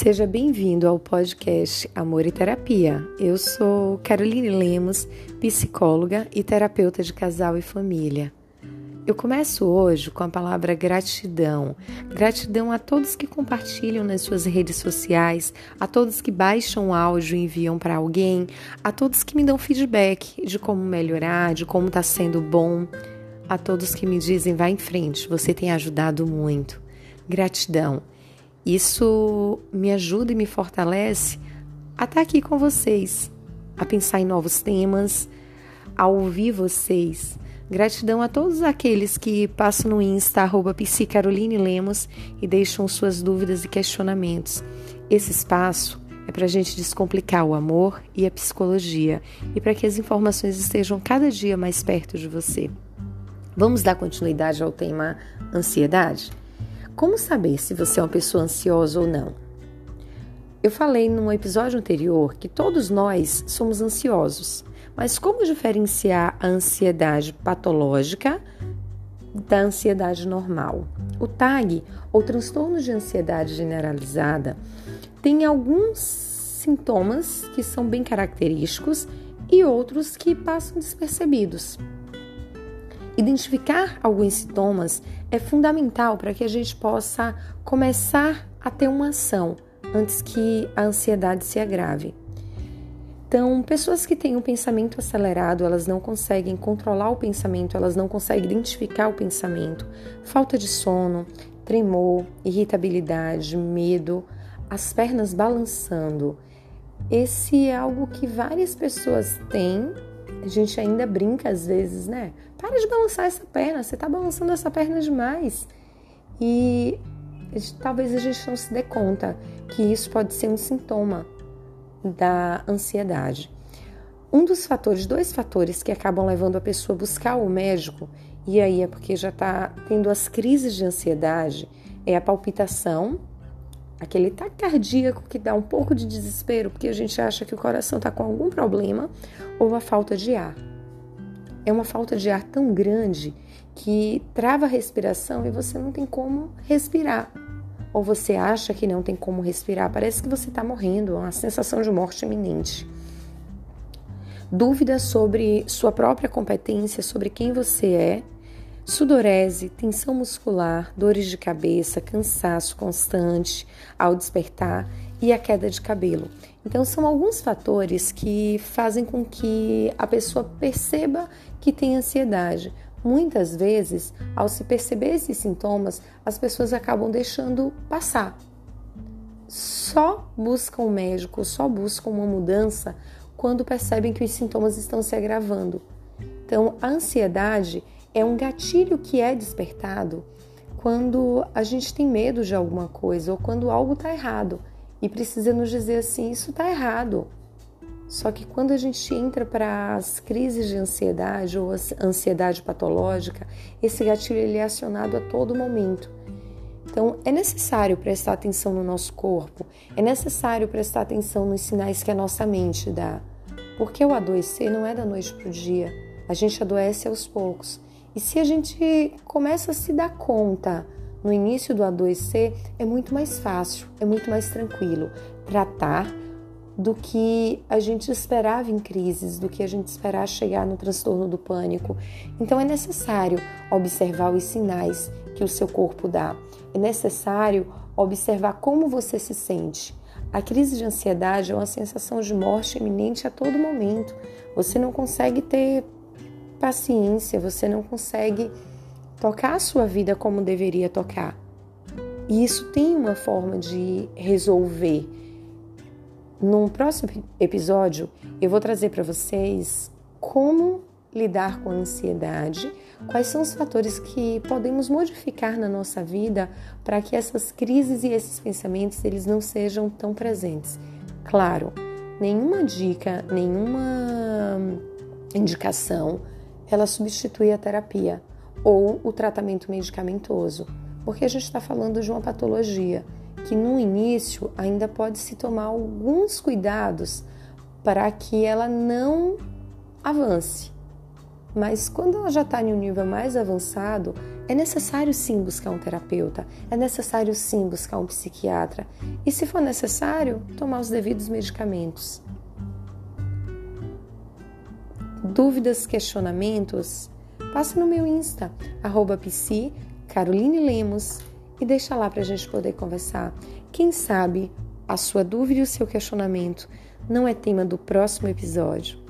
Seja bem-vindo ao podcast Amor e Terapia. Eu sou Caroline Lemos, psicóloga e terapeuta de casal e família. Eu começo hoje com a palavra gratidão. Gratidão a todos que compartilham nas suas redes sociais, a todos que baixam o áudio e enviam para alguém, a todos que me dão feedback de como melhorar, de como está sendo bom, a todos que me dizem vá em frente, você tem ajudado muito. Gratidão. Isso me ajuda e me fortalece a estar aqui com vocês, a pensar em novos temas, a ouvir vocês. Gratidão a todos aqueles que passam no Insta, arroba Lemos e deixam suas dúvidas e questionamentos. Esse espaço é para a gente descomplicar o amor e a psicologia e para que as informações estejam cada dia mais perto de você. Vamos dar continuidade ao tema ansiedade? Como saber se você é uma pessoa ansiosa ou não? Eu falei num episódio anterior que todos nós somos ansiosos, mas como diferenciar a ansiedade patológica da ansiedade normal? O TAG, ou transtorno de ansiedade generalizada, tem alguns sintomas que são bem característicos e outros que passam despercebidos. Identificar alguns sintomas é fundamental para que a gente possa começar a ter uma ação antes que a ansiedade se agrave. Então, pessoas que têm um pensamento acelerado, elas não conseguem controlar o pensamento, elas não conseguem identificar o pensamento, falta de sono, tremor, irritabilidade, medo, as pernas balançando. Esse é algo que várias pessoas têm a gente ainda brinca às vezes, né? Para de balançar essa perna, você está balançando essa perna demais. E talvez a gente não se dê conta que isso pode ser um sintoma da ansiedade. Um dos fatores, dois fatores que acabam levando a pessoa a buscar o médico, e aí é porque já está tendo as crises de ansiedade, é a palpitação aquele taque cardíaco que dá um pouco de desespero porque a gente acha que o coração está com algum problema, ou a falta de ar. É uma falta de ar tão grande que trava a respiração e você não tem como respirar. Ou você acha que não tem como respirar, parece que você está morrendo, é uma sensação de morte iminente. Dúvidas sobre sua própria competência, sobre quem você é, Sudorese, tensão muscular, dores de cabeça, cansaço constante ao despertar e a queda de cabelo. Então, são alguns fatores que fazem com que a pessoa perceba que tem ansiedade. Muitas vezes, ao se perceber esses sintomas, as pessoas acabam deixando passar. Só buscam um médico, só buscam uma mudança quando percebem que os sintomas estão se agravando. Então, a ansiedade é um gatilho que é despertado quando a gente tem medo de alguma coisa ou quando algo está errado e precisa nos dizer assim: isso está errado. Só que quando a gente entra para as crises de ansiedade ou ansiedade patológica, esse gatilho ele é acionado a todo momento. Então, é necessário prestar atenção no nosso corpo, é necessário prestar atenção nos sinais que a nossa mente dá. Porque o adoecer não é da noite para o dia, a gente adoece aos poucos. E se a gente começa a se dar conta no início do adoecer, é muito mais fácil, é muito mais tranquilo tratar do que a gente esperava em crises, do que a gente esperava chegar no transtorno do pânico. Então é necessário observar os sinais que o seu corpo dá. É necessário observar como você se sente. A crise de ansiedade é uma sensação de morte iminente a todo momento. Você não consegue ter paciência, você não consegue tocar a sua vida como deveria tocar. E isso tem uma forma de resolver. Num próximo episódio, eu vou trazer para vocês como lidar com a ansiedade, quais são os fatores que podemos modificar na nossa vida para que essas crises e esses pensamentos eles não sejam tão presentes. Claro, nenhuma dica, nenhuma indicação ela substitui a terapia ou o tratamento medicamentoso, porque a gente está falando de uma patologia que no início ainda pode se tomar alguns cuidados para que ela não avance. Mas quando ela já está em um nível mais avançado, é necessário sim buscar um terapeuta, é necessário sim buscar um psiquiatra e, se for necessário, tomar os devidos medicamentos. Dúvidas, questionamentos? Passa no meu Insta, arroba Caroline Lemos, e deixa lá para a gente poder conversar. Quem sabe a sua dúvida e o seu questionamento não é tema do próximo episódio.